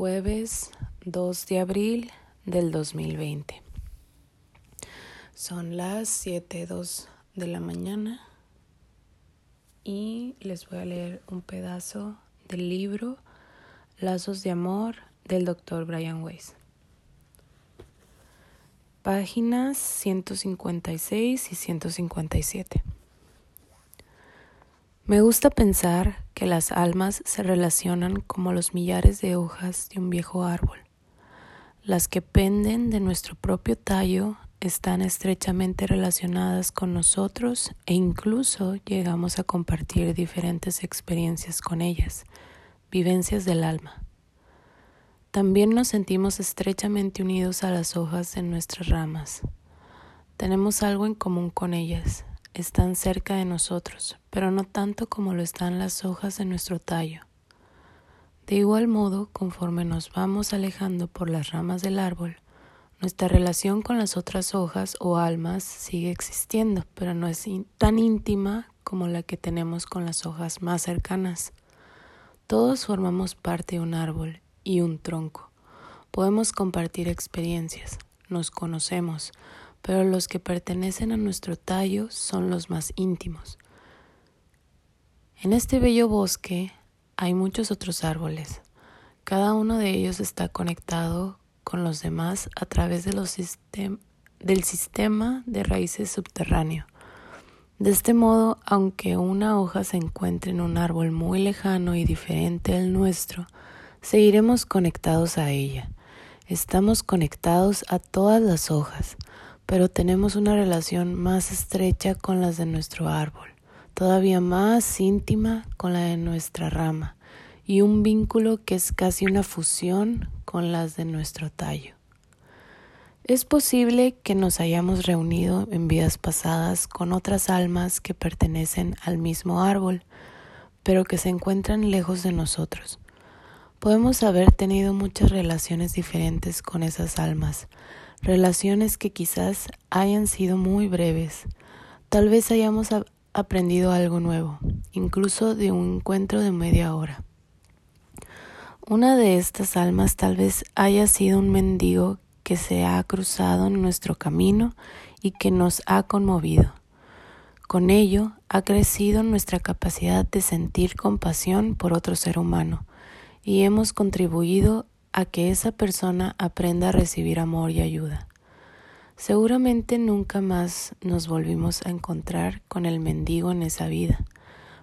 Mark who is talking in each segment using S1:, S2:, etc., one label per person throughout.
S1: jueves 2 de abril del 2020. Son las 7.02 de la mañana y les voy a leer un pedazo del libro Lazos de Amor del Dr. Brian Weiss. Páginas 156 y 157. Me gusta pensar que las almas se relacionan como los millares de hojas de un viejo árbol. Las que penden de nuestro propio tallo están estrechamente relacionadas con nosotros e incluso llegamos a compartir diferentes experiencias con ellas, vivencias del alma. También nos sentimos estrechamente unidos a las hojas de nuestras ramas. Tenemos algo en común con ellas, están cerca de nosotros, pero no tanto como lo están las hojas de nuestro tallo. De igual modo, conforme nos vamos alejando por las ramas del árbol, nuestra relación con las otras hojas o almas sigue existiendo, pero no es tan íntima como la que tenemos con las hojas más cercanas. Todos formamos parte de un árbol y un tronco. Podemos compartir experiencias, nos conocemos, pero los que pertenecen a nuestro tallo son los más íntimos. En este bello bosque hay muchos otros árboles. Cada uno de ellos está conectado con los demás a través del sistema de raíces subterráneo. De este modo, aunque una hoja se encuentre en un árbol muy lejano y diferente al nuestro, seguiremos conectados a ella. Estamos conectados a todas las hojas, pero tenemos una relación más estrecha con las de nuestro árbol, todavía más íntima con la de nuestra rama, y un vínculo que es casi una fusión con las de nuestro tallo. Es posible que nos hayamos reunido en vidas pasadas con otras almas que pertenecen al mismo árbol, pero que se encuentran lejos de nosotros. Podemos haber tenido muchas relaciones diferentes con esas almas, relaciones que quizás hayan sido muy breves. Tal vez hayamos aprendido algo nuevo, incluso de un encuentro de media hora. Una de estas almas tal vez haya sido un mendigo que se ha cruzado en nuestro camino y que nos ha conmovido. Con ello ha crecido nuestra capacidad de sentir compasión por otro ser humano y hemos contribuido a que esa persona aprenda a recibir amor y ayuda. Seguramente nunca más nos volvimos a encontrar con el mendigo en esa vida,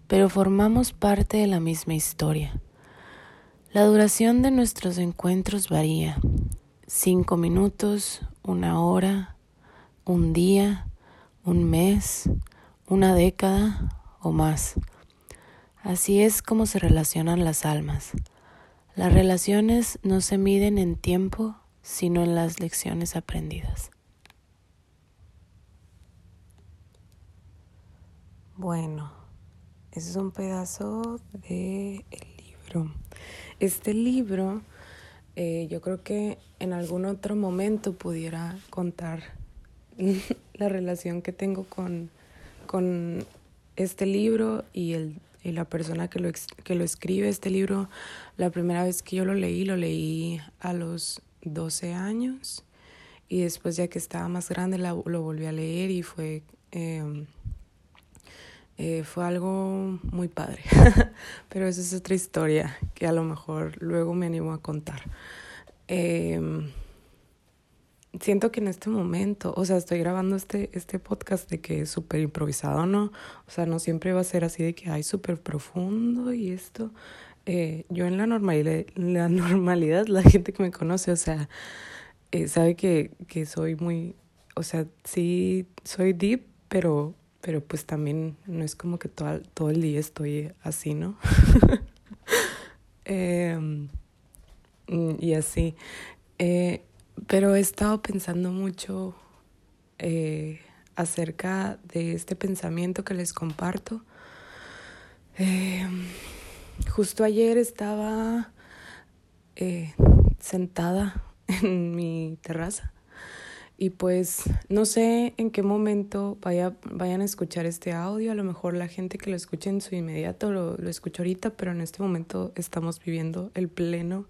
S1: pero formamos parte de la misma historia. La duración de nuestros encuentros varía. Cinco minutos, una hora, un día, un mes, una década o más. Así es como se relacionan las almas. Las relaciones no se miden en tiempo, sino en las lecciones aprendidas. Bueno, ese es un pedazo del libro. Este libro, eh, yo creo que en algún otro momento pudiera contar la relación que tengo con, con este libro y el y la persona que lo, que lo escribe, este libro, la primera vez que yo lo leí, lo leí a los 12 años y después ya que estaba más grande lo volví a leer y fue, em, eh, fue algo muy padre. Pero esa es otra historia que a lo mejor luego me animo a contar. Eh, siento que en este momento, o sea, estoy grabando este, este podcast de que es súper improvisado, ¿no? O sea, no siempre va a ser así de que hay súper profundo y esto. Eh, yo en la normalidad, la normalidad, la gente que me conoce, o sea, eh, sabe que, que soy muy, o sea, sí soy deep, pero, pero pues también no es como que todo, todo el día estoy así, ¿no? eh, y así. Eh, pero he estado pensando mucho eh, acerca de este pensamiento que les comparto. Eh, justo ayer estaba eh, sentada en mi terraza y pues no sé en qué momento vaya, vayan a escuchar este audio. A lo mejor la gente que lo escuche en su inmediato lo, lo escucha ahorita, pero en este momento estamos viviendo el pleno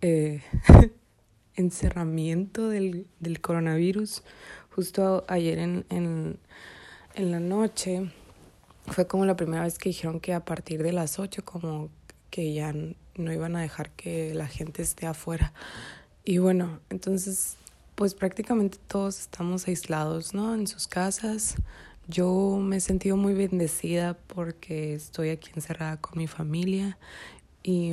S1: encerramiento del, del, coronavirus. Justo ayer en, en, en la noche fue como la primera vez que dijeron que a partir de las 8 como que ya no iban a dejar que la gente esté afuera. Y bueno, entonces pues prácticamente todos estamos aislados, ¿no? En sus casas. Yo me he sentido muy bendecida porque estoy aquí encerrada con mi familia y,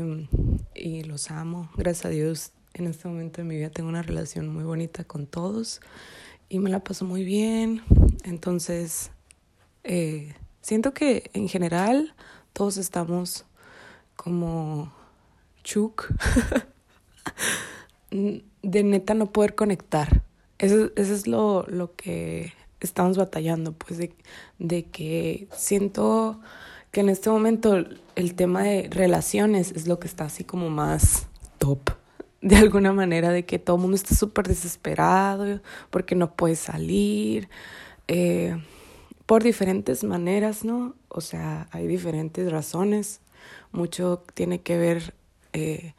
S1: y los amo. Gracias a Dios, en este momento de mi vida tengo una relación muy bonita con todos y me la paso muy bien. Entonces, eh, siento que en general todos estamos como chuk de neta no poder conectar. Eso, eso es lo, lo que estamos batallando, pues de, de que siento que en este momento el tema de relaciones es lo que está así como más top. De alguna manera, de que todo el mundo está súper desesperado porque no puede salir. Eh, por diferentes maneras, ¿no? O sea, hay diferentes razones. Mucho tiene que ver eh,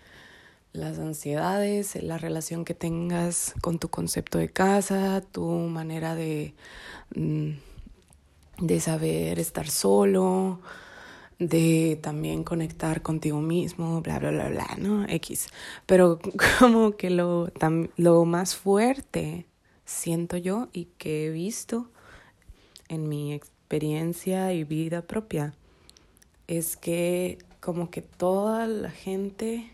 S1: las ansiedades, la relación que tengas con tu concepto de casa, tu manera de, mm, de saber estar solo, de también conectar contigo mismo, bla, bla, bla, bla, ¿no? X. Pero como que lo, lo más fuerte, siento yo, y que he visto, en mi experiencia y vida propia es que como que toda la gente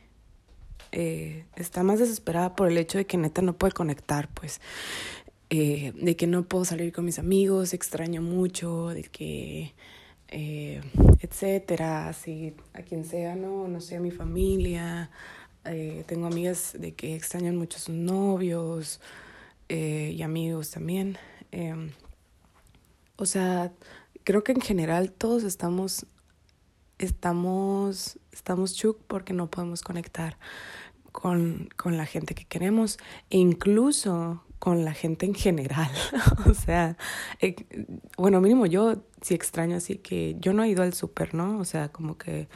S1: eh, está más desesperada por el hecho de que neta no puede conectar, pues, eh, de que no puedo salir con mis amigos, extraño mucho, de que, eh, etcétera, así, a quien sea, no, no sé, a mi familia, tengo amigas de que extrañan mucho sus novios y amigos también. Em, o sea, creo que en general todos estamos, estamos, estamos chuk porque no podemos conectar con, con la gente que queremos e incluso con la gente en general. o sea, eh, bueno, mínimo yo sí extraño así que yo no he ido al súper, ¿no? O sea, como que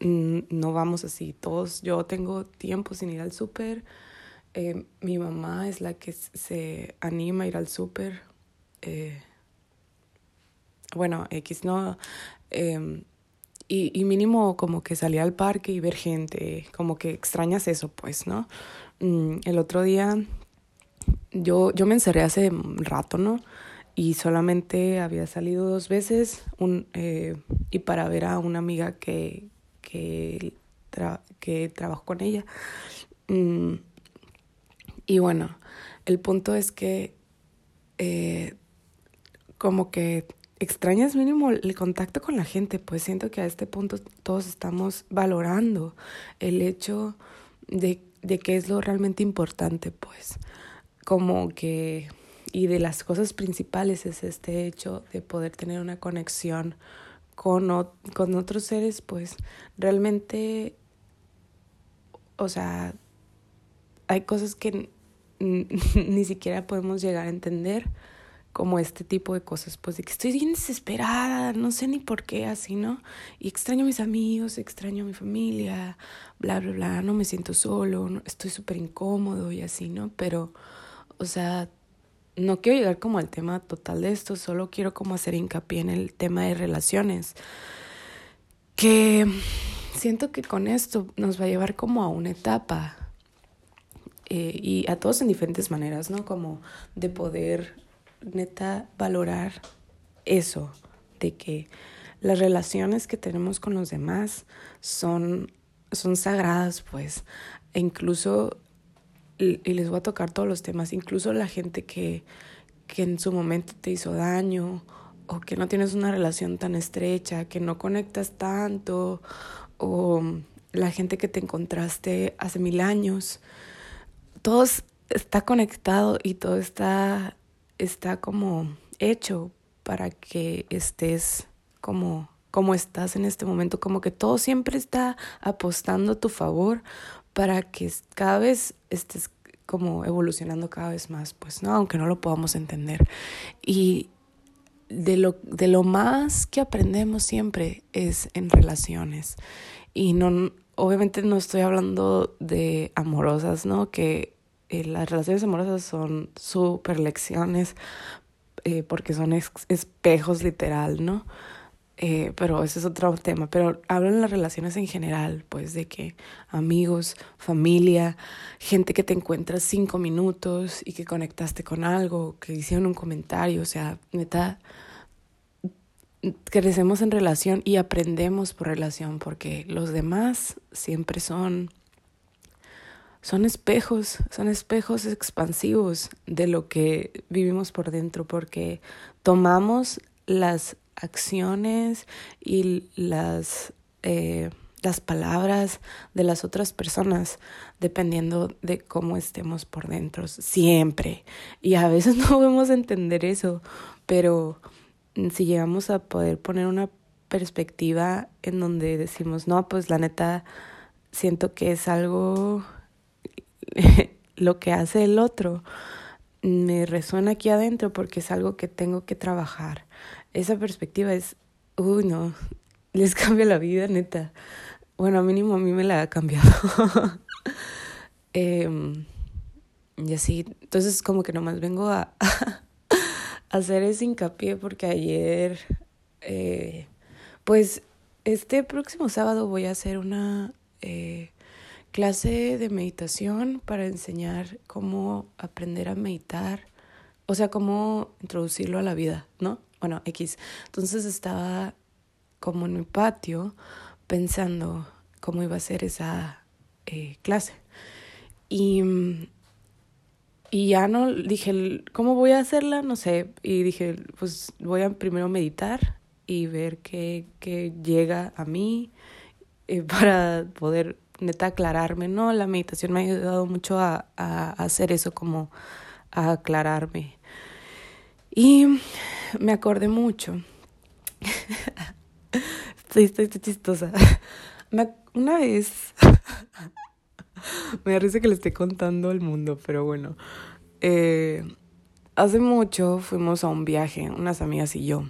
S1: mm, no vamos así todos. Yo tengo tiempo sin ir al súper. Eh, mi mamá es la que se anima a ir al súper. Eh, bueno, X no. Eh, y, y mínimo como que salir al parque y ver gente, como que extrañas eso, pues, ¿no? Mm, el otro día yo, yo me encerré hace rato, ¿no? Y solamente había salido dos veces un, eh, y para ver a una amiga que, que, tra que trabajo con ella. Mm, y bueno, el punto es que eh, como que extrañas mínimo el contacto con la gente, pues siento que a este punto todos estamos valorando el hecho de, de que es lo realmente importante, pues como que, y de las cosas principales es este hecho de poder tener una conexión con, con otros seres, pues realmente, o sea, hay cosas que ni siquiera podemos llegar a entender como este tipo de cosas, pues de que estoy bien desesperada, no sé ni por qué así, ¿no? Y extraño a mis amigos, extraño a mi familia, bla, bla, bla, no me siento solo, estoy súper incómodo y así, ¿no? Pero, o sea, no quiero llegar como al tema total de esto, solo quiero como hacer hincapié en el tema de relaciones, que siento que con esto nos va a llevar como a una etapa. Eh, y a todos en diferentes maneras, ¿no? Como de poder neta valorar eso, de que las relaciones que tenemos con los demás son, son sagradas, pues, e incluso, y, les voy a tocar todos los temas, incluso la gente que, que en su momento te hizo daño, o que no tienes una relación tan estrecha, que no conectas tanto, o la gente que te encontraste hace mil años, todo está conectado y todo está está como hecho para que estés como como estás en este momento, como que todo siempre está apostando a tu favor para que cada vez estés como evolucionando cada vez más, pues, ¿no? Aunque no lo podamos entender. Y de lo, de lo más que aprendemos siempre es en relaciones. Y no, obviamente no estoy hablando de amorosas, ¿no? Que eh, las relaciones amorosas son súper lecciones eh, porque son espejos literal, ¿no? Eh, pero ese es otro tema. Pero hablo en las relaciones en general, pues de que amigos, familia, gente que te encuentras cinco minutos y que conectaste con algo, que hicieron un comentario, o sea, neta, crecemos en relación y aprendemos por relación, porque los demás siempre son son espejos, son espejos expansivos de lo que vivimos por dentro, porque tomamos las acciones y las, eh, las palabras de las otras personas dependiendo de cómo estemos por dentro, siempre. Y a veces no podemos entender eso, pero si llegamos a poder poner una perspectiva en donde decimos, no, pues la neta, siento que es algo lo que hace el otro me resuena aquí adentro porque es algo que tengo que trabajar esa perspectiva es, uy, no, les cambia la vida, neta. Bueno, mínimo a mí me la ha cambiado. eh, y así, entonces como que nomás vengo a, hacer ese hincapié porque ayer, eh, pues este próximo sábado voy a hacer una eh, clase de meditación para enseñar cómo aprender a meditar, o sea, cómo introducirlo a la vida, ¿no? Bueno, X. Entonces estaba como en mi patio pensando cómo iba a ser esa eh, clase. Y, y ya no dije, ¿cómo voy a hacerla? No sé. Y dije, pues voy a primero meditar y ver qué, qué llega a mí eh, para poder neta aclararme, ¿no? La meditación me ha ayudado mucho a, a hacer eso, como a aclararme. Y me acordé mucho. estoy, estoy, chistosa. una vez. me parece que le estoy contando al mundo, pero bueno. Eh, hace mucho fuimos a un viaje, unas amigas y yo.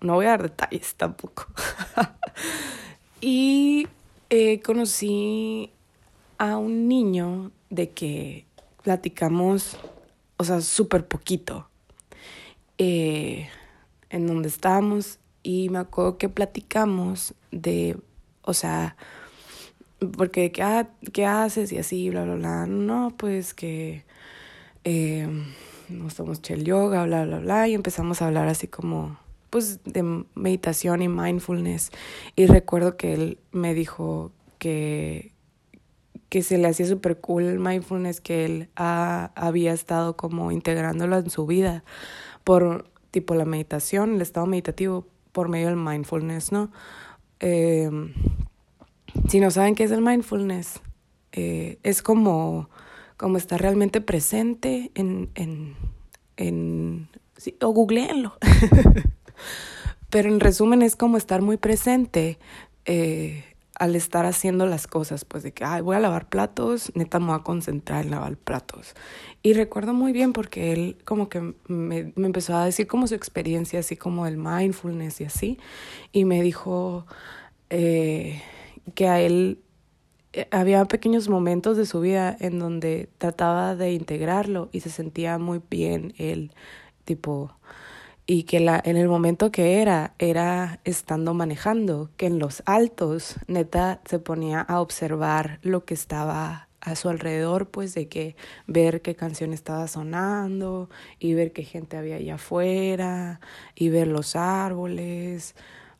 S1: no voy a dar detalles tampoco. y eh, conocí a un niño de que platicamos, o sea, súper poquito eh, en donde estábamos y me acuerdo que platicamos de, o sea, porque ¿qué, ah, ¿qué haces? Y así, bla, bla, bla. No, pues que eh, nos tomamos el yoga, bla, bla, bla. Y empezamos a hablar así como, pues, de meditación y mindfulness. Y recuerdo que él me dijo que, que se le hacía súper cool el mindfulness, que él había estado como integrándolo en su vida por tipo la meditación, el estado meditativo por medio del mindfulness, ¿no? Em, si no saben qué es el mindfulness, eh, es como, como estar realmente presente en, en, en o googleenlo. Pero en resumen es como estar muy presente eh, al estar haciendo las cosas, pues de que, ay, voy a lavar platos, neta me voy a concentrar en lavar platos. Y recuerdo muy bien porque él como que me, me empezó a decir como su experiencia, así como el mindfulness y así, y me dijo eh, que a él eh, había pequeños momentos de su vida en donde trataba de integrarlo y se sentía muy bien él, tipo y que la, en el momento que era, era estando manejando, que en los altos, neta, se ponía a observar lo que estaba a su alrededor, pues de que ver qué canción estaba sonando y ver qué gente había allá afuera y ver los árboles.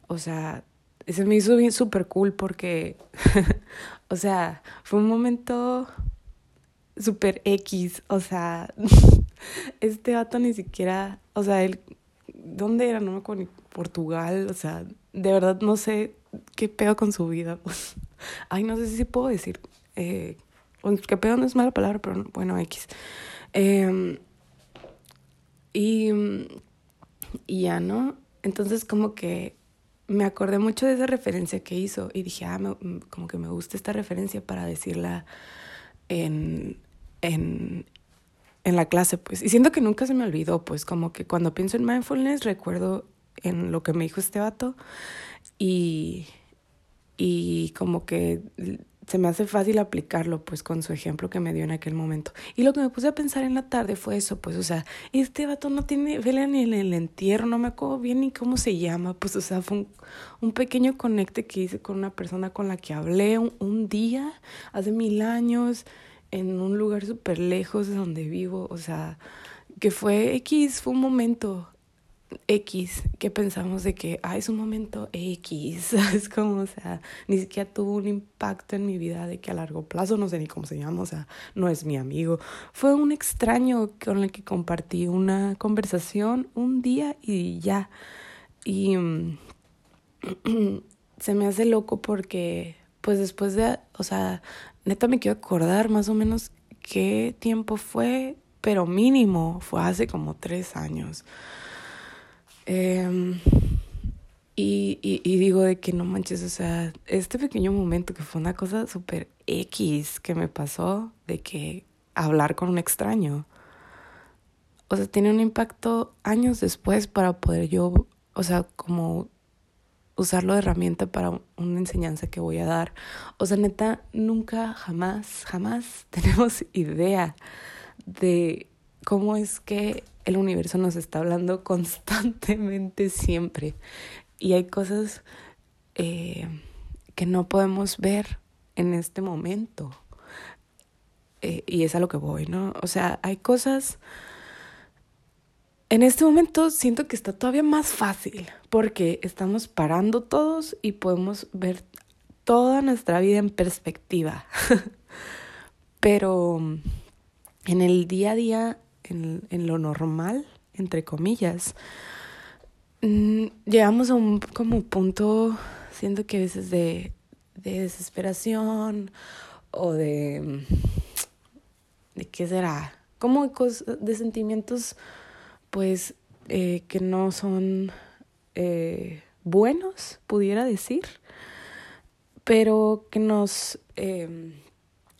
S1: O sea, se me hizo bien súper cool porque, o sea, fue un momento súper X. O sea, este vato ni siquiera, o sea, él ¿dónde era? No me acuerdo Portugal, o sea, de verdad no sé qué pedo con su vida. Ay, no sé si puedo decir, eh, qué pedo no es mala palabra, pero bueno, X. Eh, y, y ya, ¿no? Entonces como que me acordé mucho de esa referencia que hizo y dije, ah, como que me gusta esta referencia para decirla en, en, en la clase, pues. Y siento que nunca se me olvidó, pues, como que cuando pienso en mindfulness recuerdo en lo que me dijo este vato y, y como que se me hace fácil aplicarlo pues con su ejemplo que me dio en aquel momento. Y lo que me puse a pensar en la tarde fue eso, pues o sea, este vato no tiene vela ni en el entierro, no me acuerdo bien ni cómo se llama, pues o sea, fue un, un pequeño conecte que hice con una persona con la que hablé un, un día, hace mil años, en un lugar súper lejos de donde vivo, o sea, que fue X, fue un momento, X, que pensamos de que, ah, es un momento X, es como, o sea, ni siquiera tuvo un impacto en mi vida de que a largo plazo, no sé ni cómo se llama, o sea, no es mi amigo. Fue un extraño con el que compartí una conversación un día y ya. Y mm, se me hace loco porque, pues después de, o sea, neta me quiero acordar más o menos qué tiempo fue, pero mínimo fue hace como tres años. Eh, y, y, y, digo de que no manches, o sea, este pequeño momento que fue una cosa súper X que me pasó de que hablar con un extraño, o sea, tiene un impacto años después para poder yo, o sea, como usarlo de herramienta para una enseñanza que voy a dar. O sea, neta, nunca, jamás, jamás tenemos idea de cómo es que el universo nos está hablando constantemente siempre. Y hay cosas eh, que no podemos ver en este momento. Eh, y es a lo que voy, ¿no? O sea, hay cosas... En este momento siento que está todavía más fácil porque estamos parando todos y podemos ver toda nuestra vida en perspectiva. Pero en el día a día en, en lo normal, entre comillas, mm, llegamos a un como punto, siento que a veces de, de desesperación o de... ¿De qué será? Como de sentimientos, pues, eh, que no son eh, buenos, pudiera decir, pero que nos... Eh,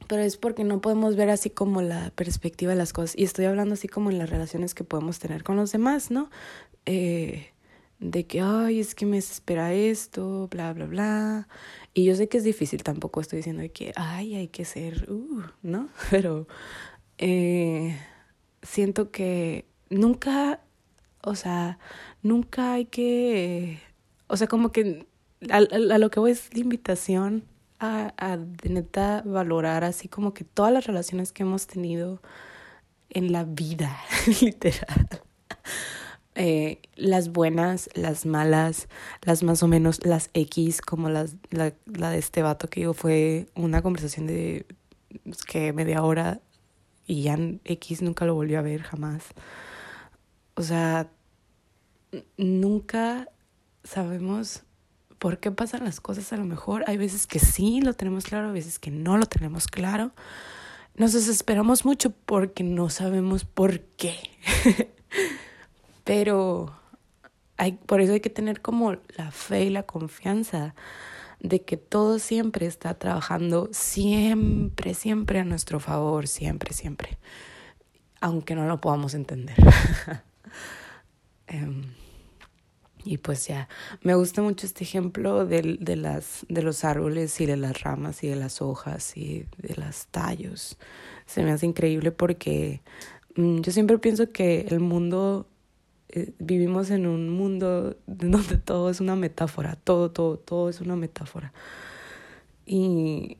S1: pero es porque no podemos ver así como la perspectiva de las cosas. Y estoy hablando así como en las relaciones que podemos tener con los demás, ¿no? Eh, de que, ay, es que me espera esto, bla, bla, bla. Y yo sé que es difícil, tampoco estoy diciendo que, ay, hay que ser, uh, ¿no? Pero siento que nunca, o sea, nunca hay que, o sea, como que a, lo que voy es la invitación a, neta valorar así como que todas las relaciones que hemos tenido en la vida, literal. Eh, las buenas, las malas, las más o menos, las X, como las, la, la de este vato que digo, fue una conversación de pues, que media hora y ya X nunca lo volvió a ver jamás. O sea, nunca sabemos por qué pasan las cosas a lo mejor. Hay veces que sí lo tenemos claro, hay veces que no lo tenemos claro. Nos desesperamos mucho porque no sabemos por qué. Pero hay, por eso hay que tener como la fe y la confianza de que todo siempre está trabajando siempre, siempre a nuestro favor, siempre, siempre, aunque no lo podamos entender. um, y pues ya, me gusta mucho este ejemplo de, de, las, de los árboles y de las ramas y de las hojas y de los tallos. Se me hace increíble porque mm, yo siempre pienso que el mundo, eh, vivimos en un mundo donde todo es una metáfora, todo, todo, todo es una metáfora. Y,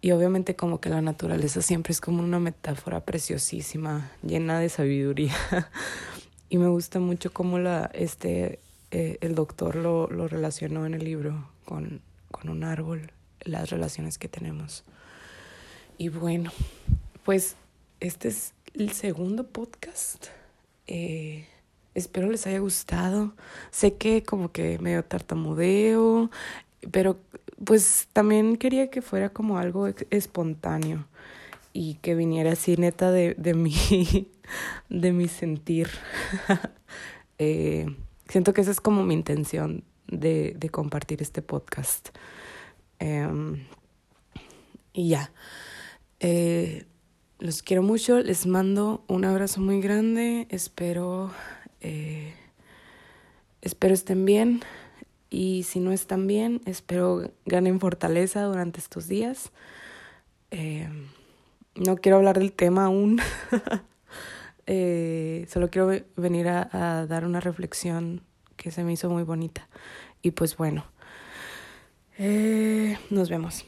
S1: y obviamente como que la naturaleza siempre es como una metáfora preciosísima, llena de sabiduría. y me gusta mucho cómo la, este, eh, el doctor lo, lo relacionó en el libro con, con un árbol, las relaciones que tenemos. Y bueno, pues este es el segundo podcast. Eh, espero les haya gustado. Sé que como que medio tartamudeo, pero pues también quería que fuera como algo espontáneo y que viniera así neta de, de mi, de mi sentir. eh, Siento que esa es como mi intención de, de compartir este podcast. Um, y ya. Eh, los quiero mucho, les mando un abrazo muy grande, espero, eh, espero estén bien Y si no están bien, espero ganen fortaleza durante estos días. Eh, no quiero hablar del tema aún. Eh, solo quiero venir a dar una reflexión que se me hizo muy bonita. Y pues bueno, nos vemos.